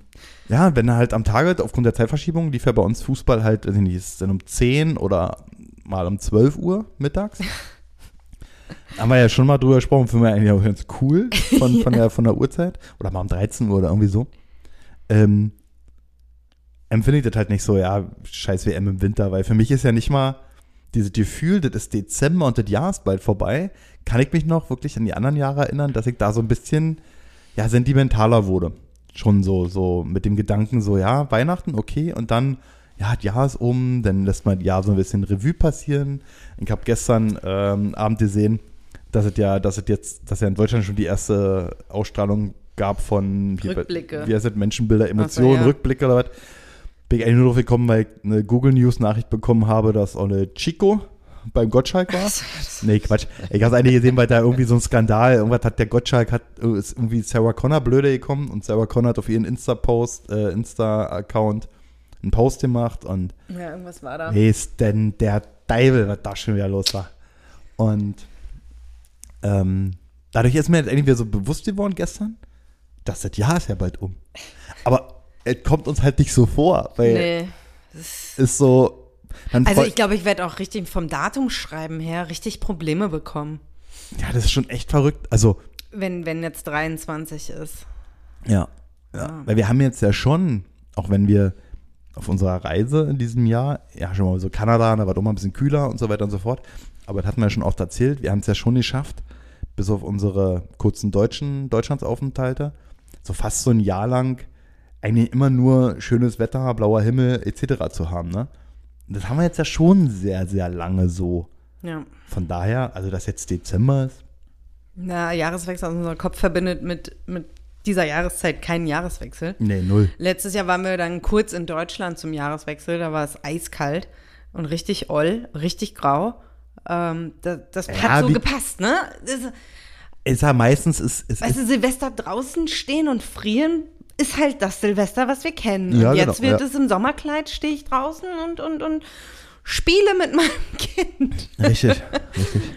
ja, wenn er halt am Tag, aufgrund der Zeitverschiebung, lief ja bei uns Fußball halt, weiß ich nicht, ist dann um 10 oder mal um 12 Uhr mittags. haben wir ja schon mal drüber gesprochen, finden wir eigentlich auch ganz cool von, von, der, von der Uhrzeit. Oder mal um 13 Uhr oder irgendwie so. Ähm, empfinde ich das halt nicht so, ja, scheiß WM im Winter, weil für mich ist ja nicht mal dieses Gefühl, das ist Dezember und das Jahr ist bald vorbei, kann ich mich noch wirklich an die anderen Jahre erinnern, dass ich da so ein bisschen, ja, sentimentaler wurde. Schon so, so mit dem Gedanken so, ja, Weihnachten, okay, und dann, ja, das Jahr ist um, dann lässt man das Jahr so ein bisschen Revue passieren. Ich habe gestern ähm, Abend gesehen, dass es ja, dass es jetzt, dass ja in Deutschland schon die erste Ausstrahlung gab von wie, Rückblicke. wie heißt das, Menschenbilder, Emotionen, ja. Rückblicke oder was. Bin ich eigentlich nur drauf gekommen, weil ich eine Google News Nachricht bekommen habe, dass auch eine Chico beim Gottschalk war. Nee, Quatsch. Ich habe es eigentlich gesehen, weil da irgendwie so ein Skandal, irgendwas hat der Gottschalk, hat, ist irgendwie Sarah Connor blöde gekommen und Sarah Connor hat auf ihren Insta-Post, äh, Insta-Account einen Post gemacht und Ja, irgendwas war da. Wer ist denn der Teufel, was da schon wieder los war? Und ähm, dadurch ist mir jetzt irgendwie so bewusst geworden gestern, dass das Jahr ist ja bald um. Aber es kommt uns halt nicht so vor, weil Nee. es ist so. Also ich glaube, ich werde auch richtig vom Datumschreiben her richtig Probleme bekommen, ja, das ist schon echt verrückt. Also, wenn, wenn jetzt 23 ist. ja, ja. Weil wir haben jetzt ja schon, auch wenn wir auf unserer Reise in diesem Jahr, ja, schon mal so Kanada, da war doch mal ein bisschen kühler und so weiter und so fort. Aber das hatten wir schon oft erzählt. Wir haben es ja schon geschafft, bis auf unsere kurzen deutschen Deutschlandsaufenthalte, so fast so ein Jahr lang eigentlich immer nur schönes Wetter, blauer Himmel etc. zu haben. Ne? Das haben wir jetzt ja schon sehr, sehr lange so. Ja. Von daher, also dass jetzt Dezember ist, Na, Jahreswechsel aus unser Kopf verbindet mit, mit dieser Jahreszeit keinen Jahreswechsel. nee, null. Letztes Jahr waren wir dann kurz in Deutschland zum Jahreswechsel, da war es eiskalt und richtig oll, richtig grau. Ähm, das das Ja, hat so wie- gepasst, ne? Das, Ist ja meistens, ist, ist, weißt du, Silvester draußen stehen und frieren ist halt das Silvester, was wir kennen. Ja, und genau, jetzt wird ja. es im Sommerkleid, stehe ich draußen und, und, und spiele mit meinem Kind. richtig, richtig.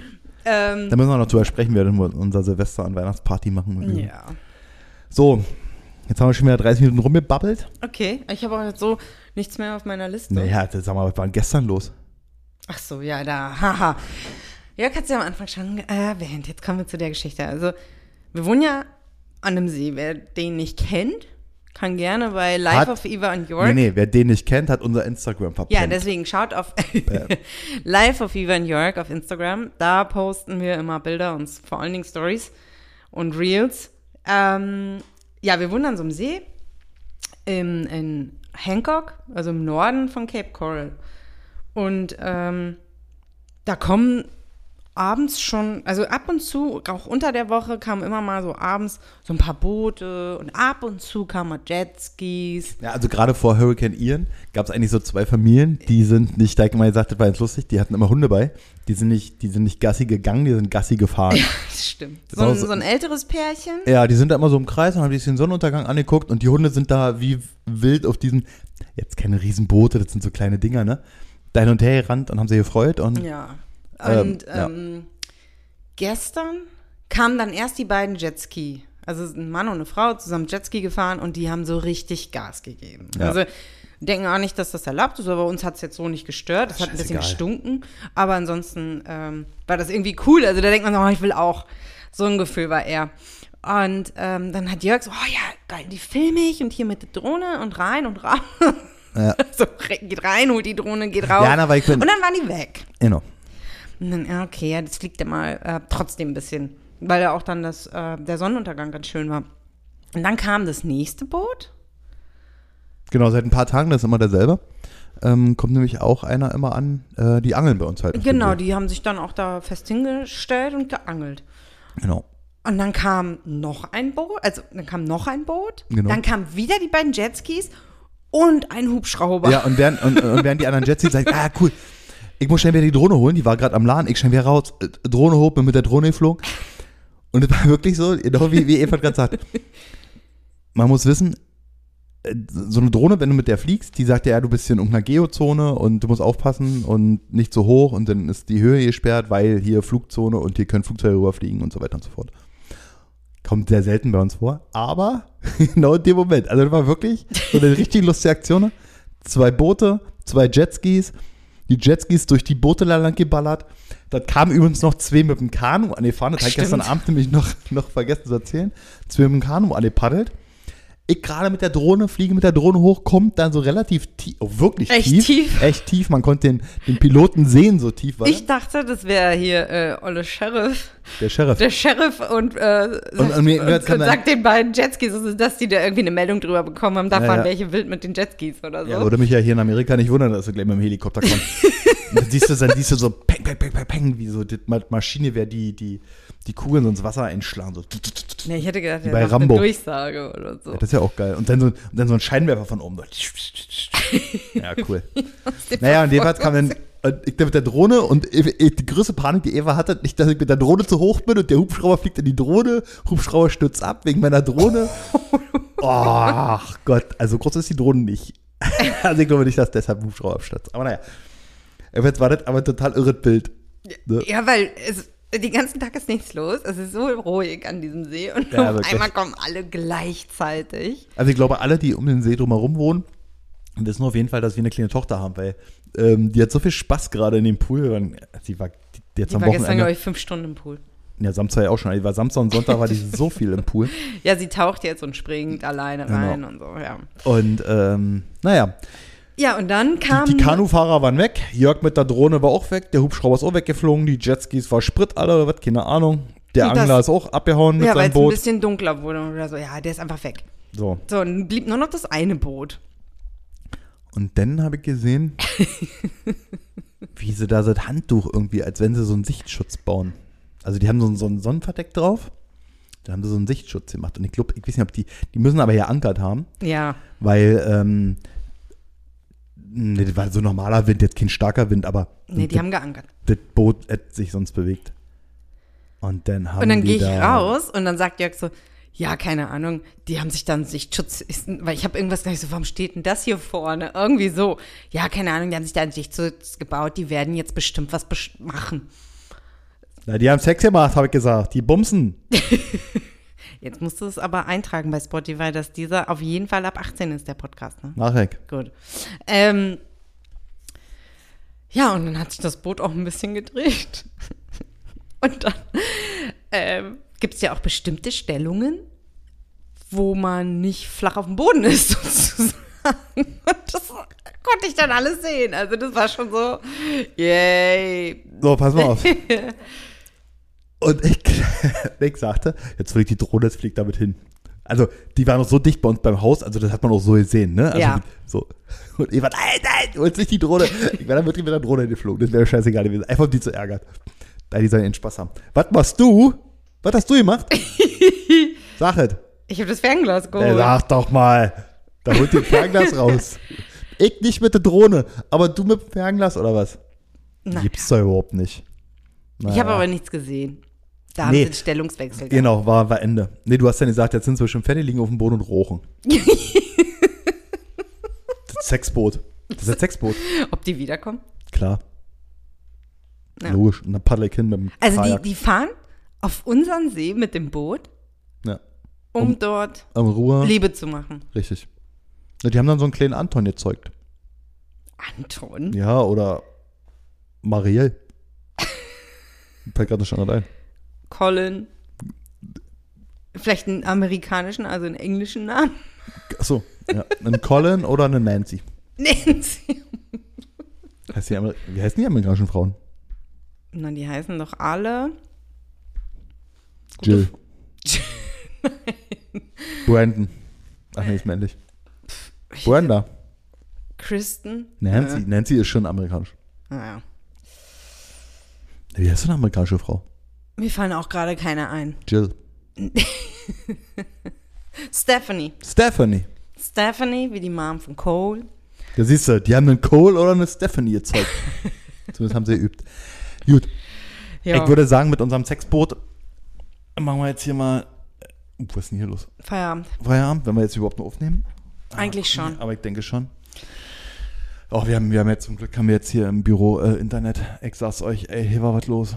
Ähm, Da müssen wir noch drüber sprechen, wir werden unser Silvester- und Weihnachtsparty machen. ja. So, jetzt haben wir schon wieder 30 Minuten rumgebabbelt. Okay, ich habe auch jetzt so nichts mehr auf meiner Liste. Naja, das, sag mal, was war denn gestern los? Ach so, ja, da, haha. Ja, kannst du ja am Anfang schon erwähnt. Jetzt kommen wir zu der Geschichte. Also, wir wohnen ja an einem See. Wer den nicht kennt, kann gerne bei Life Hat- of Eva and York. Nee, nee, wer den nicht kennt, hat unser Instagram verpennt. Ja, deswegen schaut auf Life of Eva and York auf Instagram. Da posten wir immer Bilder und vor allen Dingen Stories und Reels. Ähm, ja, wir wohnen an so einem See in, in Hancock, also im Norden von Cape Coral. Und ähm, da kommen abends schon, also ab und zu, auch unter der Woche kamen immer mal so abends so ein paar Boote und ab und zu kamen mal Jetskis. Ja, also gerade vor Hurricane Ian gab es eigentlich so zwei Familien, die sind nicht, da ich immer gesagt, das war jetzt lustig, die hatten immer Hunde bei. Die sind nicht, die sind nicht Gassi gegangen, die sind Gassi gefahren. Ja, Das stimmt. Das So ein, so- ein älteres Pärchen. die sind da immer so im Kreis und haben sich den Sonnenuntergang angeguckt und die Hunde sind da wie wild auf diesen, jetzt keine Riesenboote, das sind so kleine Dinger, ne? Da hin und her gerannt und haben sich gefreut und Ja. Ähm, Und ja. ähm, gestern kamen dann erst die beiden Jetski. Also ein Mann und eine Frau zusammen Jetski gefahren und die haben so richtig Gas gegeben. Ja. Also denken auch nicht, dass das erlaubt ist, aber uns hat es jetzt so nicht gestört. Es hat ein bisschen gestunken, aber ansonsten ähm, war das irgendwie cool. Also da denkt man, so, oh, ich will auch. So ein Gefühl war er. Und ähm, dann hat Jörg so, oh ja, geil, die filme ich und hier mit der Drohne und rein und raus. Ja. so, geht rein, holt die Drohne, geht raus. Ja, na, und dann waren die weg. genau. Und dann, ja, okay, ja, das fliegt ja mal äh, trotzdem ein bisschen, weil ja auch dann das, äh, der Sonnenuntergang ganz schön war. Und dann kam das nächste Boot. Genau, seit ein paar Tagen, das ist immer derselbe. Ähm, kommt nämlich auch einer immer an, äh, die angeln bei uns halt. Genau, die haben sich dann auch da fest hingestellt und geangelt. Genau. Und dann kam noch ein Boot, also dann kam noch ein Boot, Genau. dann kamen wieder die beiden Jetskis und ein Hubschrauber. Ja, und während, und, und während die anderen Jetskis sagen, ah, cool, ich muss schnell wieder die Drohne holen, die war gerade am Laden, ich schnell wieder raus, äh, Drohne hoch, bin mit der Drohne geflogen. Und es war wirklich so, genau wie, wie Eva gerade sagt, man muss wissen, äh, so eine Drohne, wenn du mit der fliegst, die sagt ja, du bist hier in irgendeiner Geozone und du musst aufpassen und nicht so hoch und dann ist die Höhe gesperrt, weil hier Flugzone und hier können Flugzeuge rüberfliegen und so weiter und so fort. Kommt sehr selten bei uns vor, aber genau in dem Moment, also das war wirklich so eine richtig lustige Aktion. ne? Zwei Boote, zwei Jetskis, die Jetskis durch die Boote lang geballert. Da kamen übrigens noch zwei mit dem Kanu an die Fahne. Das habe ich gestern Abend nämlich noch, noch vergessen zu erzählen. Zwei mit dem Kanu an die paddelt. Ich gerade mit der Drohne, fliege mit der Drohne hoch, kommt dann so relativ tief, oh, wirklich Echt tief, tief? Echt tief. Man konnte den, den Piloten sehen, so tief war Ich dachte, das wäre hier äh, Olle Sheriff. der Sheriff. Der Sheriff und, äh, Und- und und, und sagt den beiden Jetskis, also, dass die da irgendwie eine Meldung drüber bekommen haben, da Ja, fahren ja. welche wild mit den Jetskis oder so. Ja, würde mich ja hier in Amerika nicht wundern, dass du gleich mit dem Helikopter kommst. Dann siehst du, dann siehst du so peng, peng, peng, peng, peng, wie so die Ma- Maschine wäre, die, die, die Kugeln so ins Wasser einschlagen. So. Nee, ich hätte gedacht, bei Rambo. eine Durchsage oder so. Ja, das ist ja auch geil. Und dann so, und dann so ein Scheinwerfer von oben. So. Ja, cool. Naja, und jedenfalls kam dann ich mit der Drohne und die größte Panik, die Eva hatte, nicht, dass ich mit der Drohne zu hoch bin und der Hubschrauber fliegt in die Drohne, Hubschrauber stürzt ab wegen meiner Drohne. Oh, ach Gott, also groß ist die Drohne nicht. also ich glaube nicht, dass deshalb Hubschrauber abstürzt. Aber naja. Jetzt war das aber ein total irres Bild. Ne? Ja, weil es, den ganzen Tag ist nichts los. Es ist so ruhig an diesem See und Ja, auf einmal kommen alle gleichzeitig. Also ich glaube, alle, die um den See drumherum wohnen, wissen auf jeden Fall, dass wir eine kleine Tochter haben, weil ähm, die hat so viel Spaß gerade in dem Pool. Und sie war die, jetzt Die am war gestern, glaube ich, fünf Stunden im Pool. ja, Samstag ja auch schon. Die war Samstag und Sonntag war die so viel im Pool. Ja, sie taucht jetzt und springt alleine Genau. rein und so, ja. Und ähm, naja, Ja, und dann kam. die, die Kanufahrer waren weg. Jörg mit der Drohne war auch weg. Der Hubschrauber ist auch weggeflogen. Die Jetskis war Sprit alle oder was, keine Ahnung. Der das- Angler ist auch abgehauen mit ja, weil seinem es ein Boot. bisschen dunkler wurde oder so. Ja, der ist einfach weg. So. So, und dann blieb nur noch das eine Boot. Und dann habe ich gesehen, wie sie da so ein Handtuch irgendwie, als wenn sie so einen Sichtschutz bauen. Also die haben so ein, so ein Sonnenverdeck drauf. Da haben sie so einen Sichtschutz gemacht. Und ich glaube, ich weiß nicht, ob die, die müssen aber ja ankert haben, Ja. weil, ähm, nee, das war so normaler Wind, jetzt kein starker Wind, aber Nee, die das, haben geankert. das Boot hätte sich sonst bewegt. Und dann haben Und dann gehe ich da, raus und dann sagt Jörg so, ja, keine Ahnung, die haben sich dann Sichtschutz, weil ich habe irgendwas gleich so, warum steht denn das hier vorne? Irgendwie so, ja, keine Ahnung, die haben sich da einen Sichtschutz gebaut, die werden jetzt bestimmt was machen. Na, die haben Sex gemacht, habe ich gesagt. Die bumsen. Jetzt musst du es aber eintragen bei Spotify, dass dieser auf jeden Fall ab 18 ist, der Podcast. Ne? Nachher. Gut. Ähm, ja, und dann hat sich das Boot auch ein bisschen gedreht. Und dann ähm, gibt es ja auch bestimmte Stellungen, wo man nicht flach auf dem Boden ist, sozusagen. Und das konnte ich dann alles sehen. Also das war schon so, yay. So, pass mal auf. Und ich, ich sagte, jetzt fliegt die Drohne, jetzt fliegt damit hin. Also, die war noch so dicht bei uns beim Haus, also das hat man auch so gesehen, ne? Also, Ja. So. Und Eva, nein, nein, du holst nicht die Drohne. Ich wäre dann wirklich mit der Drohne hingeflogen. Das wäre scheißegal gewesen. Einfach um die zu ärgern. Da die sollen ihren Spaß haben. Was machst du? Was hast du gemacht? Sag es. Ich habe das Fernglas Ey, geholt. sag doch mal. Da holt ihr Fernglas raus. Ich nicht mit der Drohne, aber du mit dem Fernglas oder was? Nein. Gibt's da überhaupt nicht. Ich habe Naja. aber nichts gesehen. Da haben Nee. sie den Stellungswechsel gehabt. Genau, war, war Ende. Nee, du hast dann gesagt, jetzt sind wir schon fertig, liegen auf dem Boden und rochen. das Sexboot. Das ist ein Sexboot. Ob die wiederkommen? Klar. Ja. Logisch. Und dann paddel ich hin mit dem Also die, Kajak. die fahren auf unseren See mit dem Boot, ja. um, Um- dort Am Ruhr. Liebe zu machen. Richtig. Ja, die haben dann so einen kleinen Anton gezeugt. Anton? Ja, oder Marielle. Fällt gerade schon ein. Colin? Vielleicht einen amerikanischen, also einen englischen Namen? Achso. Ja. Ein Colin oder eine Nancy. Nancy. Heißt die Amer Wie heißen die amerikanischen Frauen? Na, die heißen doch alle. Jill. Brandon. Ach nee, ist männlich. Brenda. Kristen? Nancy. Äh, Nancy ist schon amerikanisch. naja. Wie heißt so eine amerikanische Frau? Mir fallen auch gerade keine ein. Jill. Stephanie. Stephanie. Stephanie, wie die Mom von Cole. Da siehst du, die haben einen Cole oder eine Stephanie gezeugt. Zumindest haben sie geübt. Gut. Ja, Ich würde sagen, mit unserem Sexboot machen wir jetzt hier mal. Uh, was ist denn hier los? Feierabend. Feierabend, wenn wir jetzt überhaupt noch aufnehmen? Eigentlich schon. Aber ich denke schon. Oh, wir haben, wir haben jetzt zum Glück haben wir jetzt hier im Büro äh, Internet. Ich sag's euch, ey, hier war was los.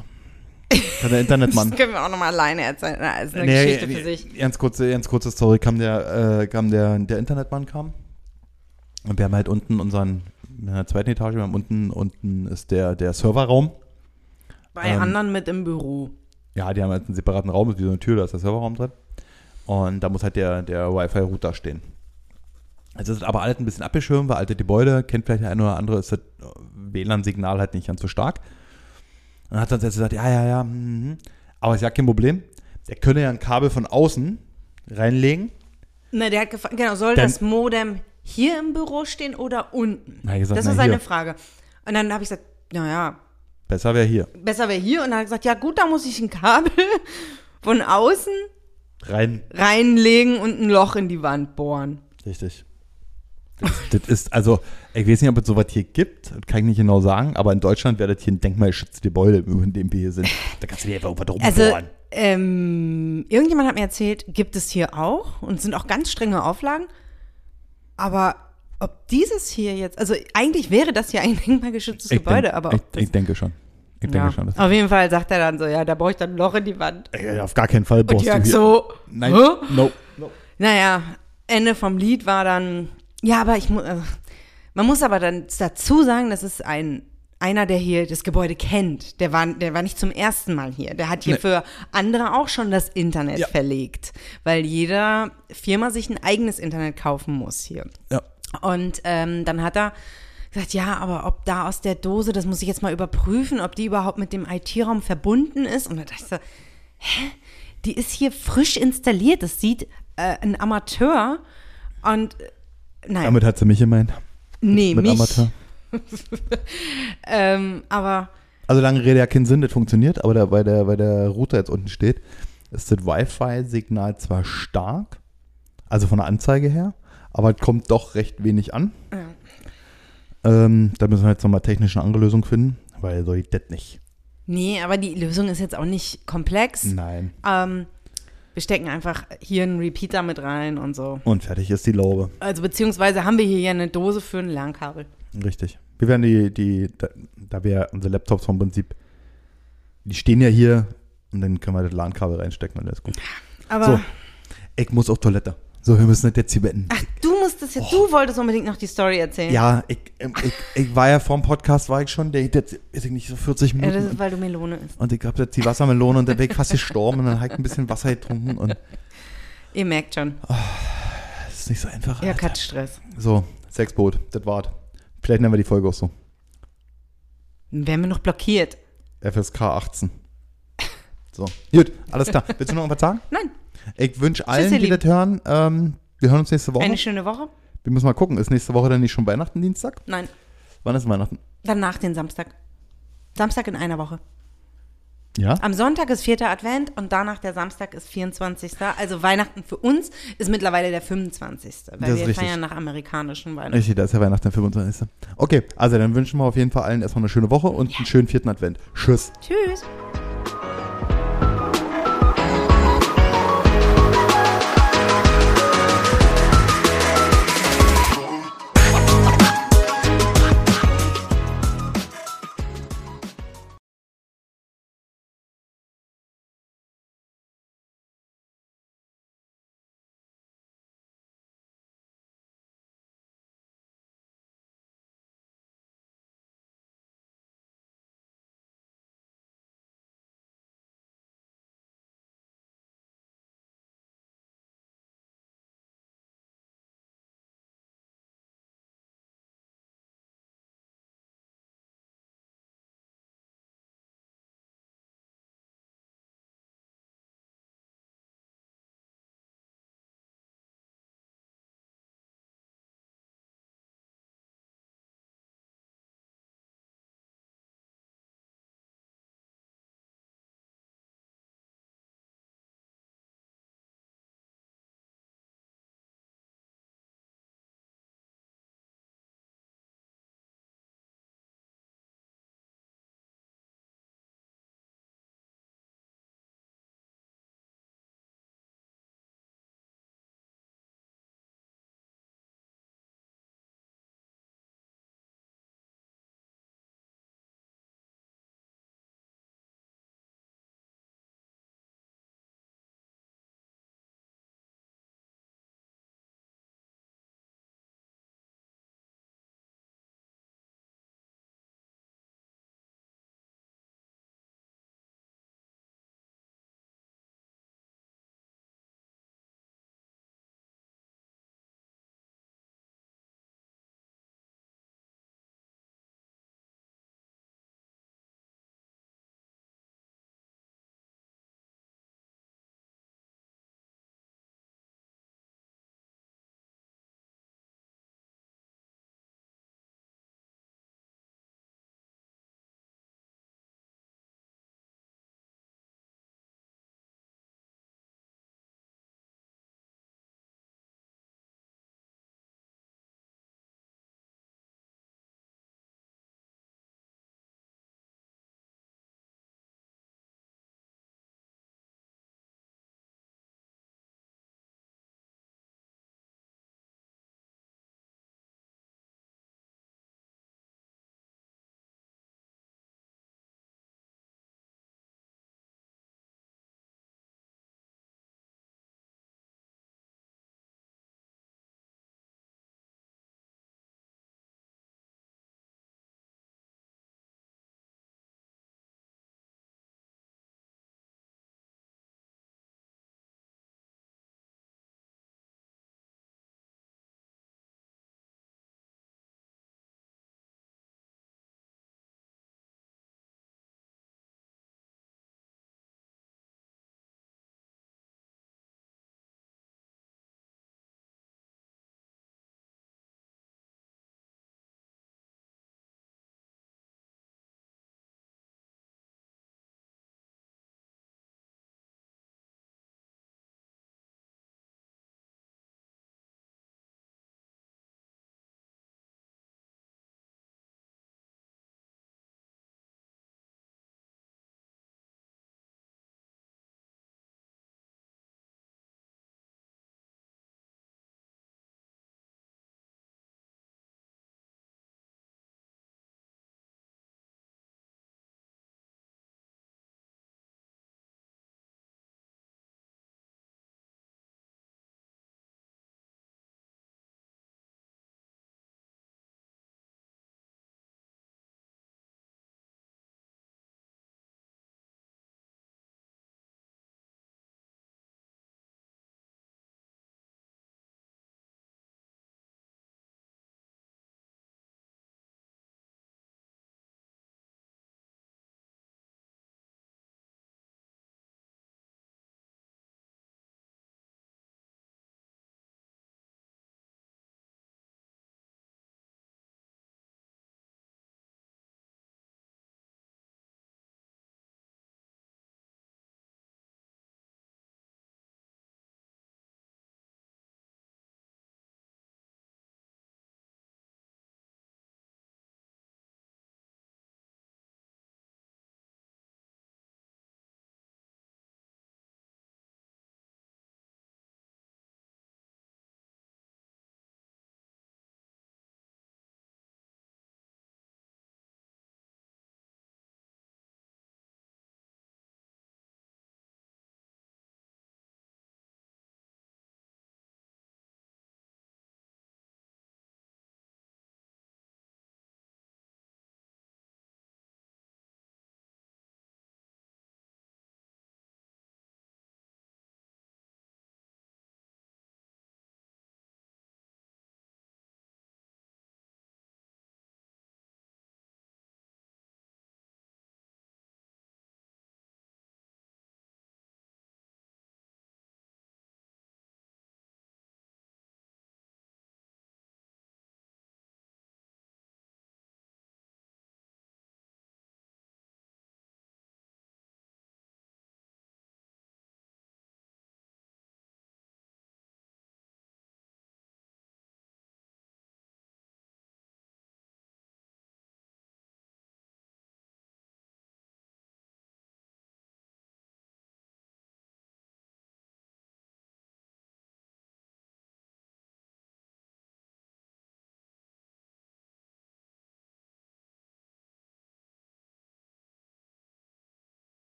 Kann der Internetmann. Das können wir auch nochmal alleine erzählen. Na, ist eine Nee, Geschichte nee, für sich. Ganz kurze, ganz kurze Story, kam der, äh, kam der, der Internetmann kam. Und wir haben halt unten unseren, in der zweiten Etage, wir haben unten, unten ist der, der Serverraum. Bei Ähm, anderen mit im Büro. Ja, die haben halt einen separaten Raum, ist wie so eine Tür, da ist der Serverraum drin. Und da muss halt der, der Wi-Fi-Router stehen. Also es ist aber alles ein bisschen abgeschirmt, weil alte Gebäude, kennt vielleicht der eine oder andere, ist das WLAN-Signal halt nicht ganz so stark. Und dann hat er jetzt gesagt, ja, ja, ja, mhm. aber ist ja kein Problem. Der könne ja ein Kabel von außen reinlegen. Ne, der hat gefragt, genau, soll Dann- das Modem hier im Büro stehen oder unten? Na, gesagt, das na, war seine hier. Frage. Und dann habe ich gesagt, naja, Besser wäre hier. besser wäre hier. Und dann hat er gesagt, ja gut, da muss ich ein Kabel von außen Rein. reinlegen und ein Loch in die Wand bohren. Richtig. Das, das ist, also, ich weiß nicht, ob es sowas hier gibt, kann ich nicht genau sagen, aber in Deutschland wäre das hier ein denkmalgeschütztes Gebäude, in dem wir hier sind. Da kannst du dir einfach was Also, rumbohren. ähm, irgendjemand hat mir erzählt, gibt es hier auch und sind auch ganz strenge Auflagen. Aber ob dieses hier jetzt, also eigentlich wäre das ja ein denkmalgeschütztes Ich Gebäude, denk, aber ich, das, ich denke schon. Ich denke ja. schon. Auf jeden Fall sagt er dann so, ja, da brauche ich dann ein Loch in die Wand. Ey, auf gar keinen Fall Und brauchst du Jörg hier. so, Nein, Hä? no. Naja, Ende vom Lied war dann, ja, aber ich muss, äh, man muss aber dann dazu sagen, das ist ein, einer, der hier das Gebäude kennt. Der war, der war nicht zum ersten Mal hier. Der hat hier Nee. für andere auch schon das Internet Ja. verlegt, weil jeder Firma sich ein eigenes Internet kaufen muss hier. Ja. Und ähm, dann hat er gesagt, ja, aber ob da aus der Dose, das muss ich jetzt mal überprüfen, ob die überhaupt mit dem IT-Raum verbunden ist. Und da dachte ich so, hä? Die ist hier frisch installiert. Das sieht äh, ein Amateur. Und naja, Damit hat sie mich gemeint. nee, Mit mich. Amateur. Ähm, aber Also lange Rede ja keinen Sinn, das funktioniert, aber der, weil, der, weil der Router jetzt unten steht, ist das Wi-Fi-Signal zwar stark, also von der Anzeige her, aber es kommt doch recht wenig an. Ähm, da müssen wir jetzt nochmal technisch eine andere Lösung finden, weil so geht das nicht. nee, aber die Lösung ist jetzt auch nicht komplex. Nein. Ähm, wir stecken einfach hier einen Repeater mit rein und so. Und fertig ist die Laube. Also beziehungsweise haben wir hier ja eine Dose für ein LAN-Kabel. Richtig. Wir werden die, die, da, da wir ja unsere Laptops vom Prinzip, die stehen ja hier und dann können wir das LAN-Kabel reinstecken und alles gut. Aber So, ich muss auf Toilette. So, wir müssen das jetzt hier beenden. ach, du musstest jetzt, du wolltest unbedingt noch die Story erzählen. Ja, ich, ähm, ich, ich war ja vor dem Podcast, war ich schon, der jetzt, weiß ich nicht, so 40 Ja, Minuten. das ist, weil du Melone isst. und ich hab jetzt die Wassermelone und der Weg fast gestorben und dann habe ich ein bisschen Wasser getrunken und Ihr merkt schon. das ist nicht so einfach. Ja, Alter. hat Stress. So, Sexboot, das war's. Vielleicht nennen wir die Folge auch so. Wären wir noch blockiert. FSK 18. So, gut, alles klar. Willst du noch was sagen? Nein, Ich wünsche allen, ihr die das hören, ähm, wir hören uns nächste Woche. eine schöne Woche. Wir müssen mal gucken, ist nächste Woche dann nicht schon Weihnachten, Dienstag? Nein, Wann ist Weihnachten? dann nach den Samstag. Samstag in einer Woche. Ja? Am Sonntag ist vierter Advent und danach der Samstag ist 24. Also Weihnachten für uns ist mittlerweile der 25. Weil wir richtig. feiern nach amerikanischen Weihnachten. Richtig, da ist ja Weihnachten der 25. Okay, also dann wünschen wir auf jeden Fall allen erstmal eine schöne Woche und einen schönen vierten Advent. Tschüss. Tschüss.